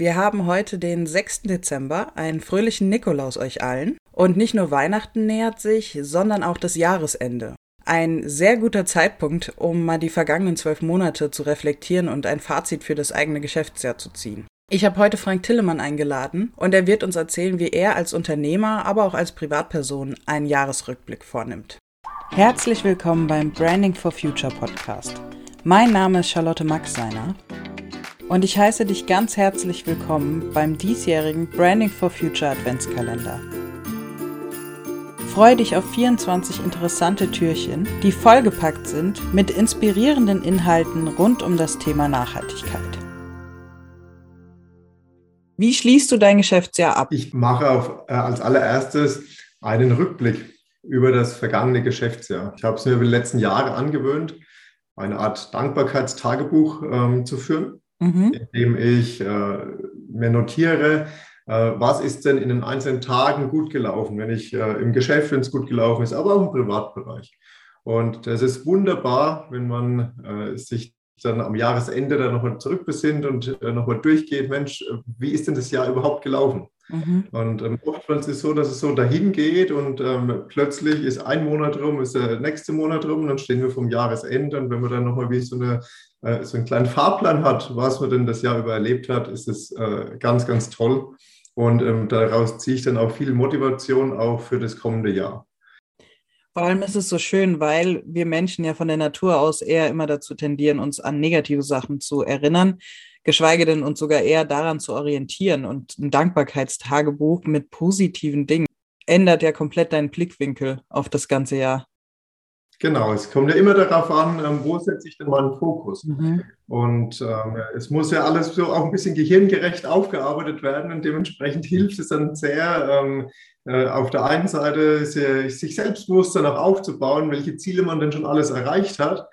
Wir haben heute den 6. Dezember, einen fröhlichen Nikolaus euch allen. Und nicht nur Weihnachten nähert sich, sondern auch das Jahresende. Ein sehr guter Zeitpunkt, um mal die vergangenen zwölf Monate zu reflektieren und ein Fazit für das eigene Geschäftsjahr zu ziehen. Ich habe heute Frank Tillemann eingeladen und er wird uns erzählen, wie er als Unternehmer, aber auch als Privatperson einen Jahresrückblick vornimmt. Herzlich willkommen beim Branding for Future Podcast. Mein Name ist Charlotte Maxseiner und ich heiße dich ganz herzlich willkommen beim diesjährigen Branding for Future Adventskalender. Freue dich auf 24 interessante Türchen, die vollgepackt sind mit inspirierenden Inhalten rund um das Thema Nachhaltigkeit. Wie schließt du dein Geschäftsjahr ab? Ich mache auf, äh, als allererstes einen Rückblick über das vergangene Geschäftsjahr. Ich habe es mir über die letzten Jahre angewöhnt, eine Art Dankbarkeitstagebuch ähm, zu führen mhm. indem ich äh, mir notiere, äh, was ist denn in den einzelnen Tagen gut gelaufen, wenn ich äh, im Geschäft, wenn es gut gelaufen ist, aber auch im Privatbereich. Und das ist wunderbar, wenn man äh, sich dann am Jahresende dann nochmal zurückbesinnt und nochmal durchgeht, Mensch, wie ist denn das Jahr überhaupt gelaufen? Mhm. Und ähm, oftmals ist es so, dass es so dahin geht und ähm, plötzlich ist ein Monat rum, ist der nächste Monat rum und dann stehen wir vom Jahresende und wenn man dann nochmal wie so eine äh, so einen kleinen Fahrplan hat, was man denn das Jahr über erlebt hat, ist es äh, ganz, ganz toll. Und ähm, daraus ziehe ich dann auch viel Motivation auch für das kommende Jahr. Vor allem ist es so schön, weil wir Menschen ja von der Natur aus eher immer dazu tendieren, uns an negative Sachen zu erinnern, geschweige denn uns sogar eher daran zu orientieren. Und ein Dankbarkeitstagebuch mit positiven Dingen ändert ja komplett deinen Blickwinkel auf das ganze Jahr. Genau, es kommt ja immer darauf an, ähm, wo setze ich denn meinen Fokus. Mhm. Und ähm, es muss ja alles so auch ein bisschen gehirngerecht aufgearbeitet werden und dementsprechend hilft es dann sehr, ähm, äh, auf der einen Seite sich selbstbewusst dann auch aufzubauen, welche Ziele man denn schon alles erreicht hat.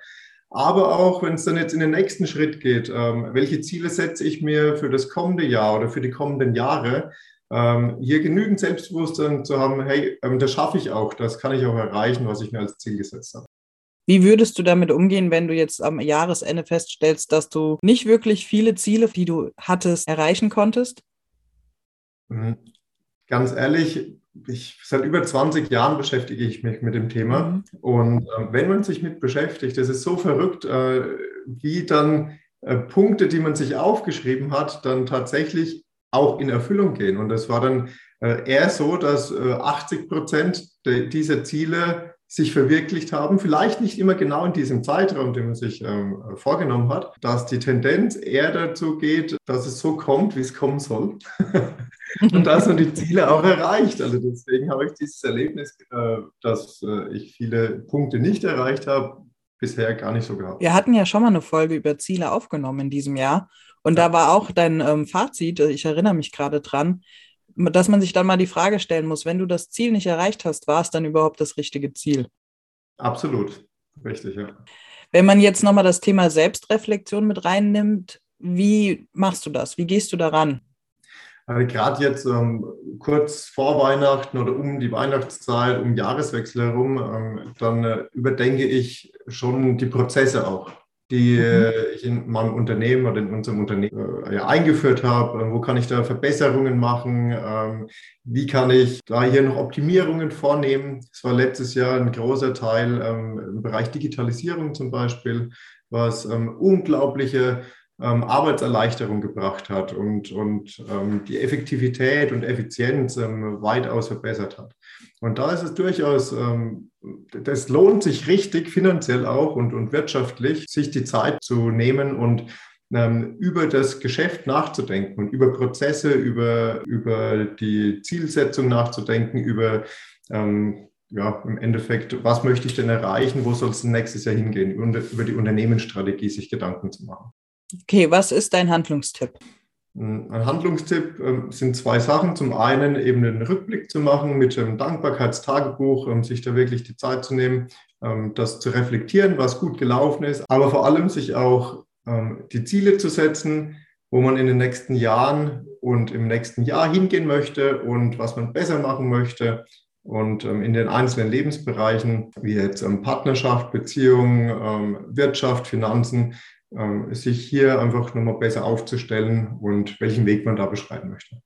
Aber auch, wenn es dann jetzt in den nächsten Schritt geht, ähm, welche Ziele setze ich mir für das kommende Jahr oder für die kommenden Jahre? ähm, hier genügend Selbstbewusstsein zu haben, hey, ähm, das schaffe ich auch, das kann ich auch erreichen, was ich mir als Ziel gesetzt habe. Wie würdest du damit umgehen, wenn du jetzt am Jahresende feststellst, dass du nicht wirklich viele Ziele, die du hattest, erreichen konntest? Mhm. Ganz ehrlich, ich, seit über 20 Jahren beschäftige ich mich mit dem Thema. Mhm. Und äh, wenn man sich mit beschäftigt, das ist so verrückt, äh, wie dann äh, Punkte, die man sich aufgeschrieben hat, dann tatsächlich auch in Erfüllung gehen. Und es war dann äh, eher so, dass äh, 80 Prozent dieser Ziele sich verwirklicht haben. Vielleicht nicht immer genau in diesem Zeitraum, den man sich ähm, vorgenommen hat, dass die Tendenz eher dazu geht, dass es so kommt, wie es kommen soll. und dass man die Ziele auch erreicht. Also deswegen habe ich dieses Erlebnis, äh, dass äh, ich viele Punkte nicht erreicht habe, bisher gar nicht so gehabt. Wir hatten ja schon mal eine Folge über Ziele aufgenommen in diesem Jahr. Und da war auch dein ähm, Fazit, ich erinnere mich gerade dran, dass man sich dann mal die Frage stellen muss, wenn du das Ziel nicht erreicht hast, war es dann überhaupt das richtige Ziel? Absolut, richtig, ja. Wenn man jetzt nochmal das Thema Selbstreflexion mit reinnimmt, wie machst du das? Wie gehst du daran? Also gerade jetzt ähm, kurz vor Weihnachten oder um die Weihnachtszeit, um Jahreswechsel herum, ähm, dann äh, überdenke ich schon die Prozesse auch die mhm. Äh, ich in meinem Unternehmen oder in unserem Unternehmen äh, ja, eingeführt habe. Äh, wo kann ich da Verbesserungen machen? Ähm, wie kann ich da hier noch Optimierungen vornehmen? Es war letztes Jahr ein großer Teil ähm, im Bereich Digitalisierung zum Beispiel, was ähm, unglaubliche ähm, Arbeitserleichterung gebracht hat und, und ähm, die Effektivität und Effizienz ähm, weitaus verbessert hat. Und da ist es durchaus, ähm, das lohnt sich richtig finanziell auch und, und wirtschaftlich, sich die Zeit zu nehmen und ähm, über das Geschäft nachzudenken und über Prozesse, über, über die Zielsetzung nachzudenken, über ähm, ja, im Endeffekt, was möchte ich denn erreichen, wo soll es nächstes Jahr hingehen, über die Unternehmensstrategie sich Gedanken zu machen. Okay, was ist dein Handlungstipp? Ein Handlungstipp ähm, sind zwei Sachen. Zum einen eben einen Rückblick zu machen mit einem Dankbarkeitstagebuch, ähm, sich da wirklich die Zeit zu nehmen, ähm, das zu reflektieren, was gut gelaufen ist, aber vor allem sich auch die Ziele zu setzen, wo man in den nächsten Jahren und im nächsten Jahr hingehen möchte und was man besser machen möchte. Und in den einzelnen Lebensbereichen, wie jetzt Partnerschaft, Beziehung, Wirtschaft, Finanzen, ähm, sich hier einfach nochmal besser aufzustellen und welchen Weg man da beschreiten möchte.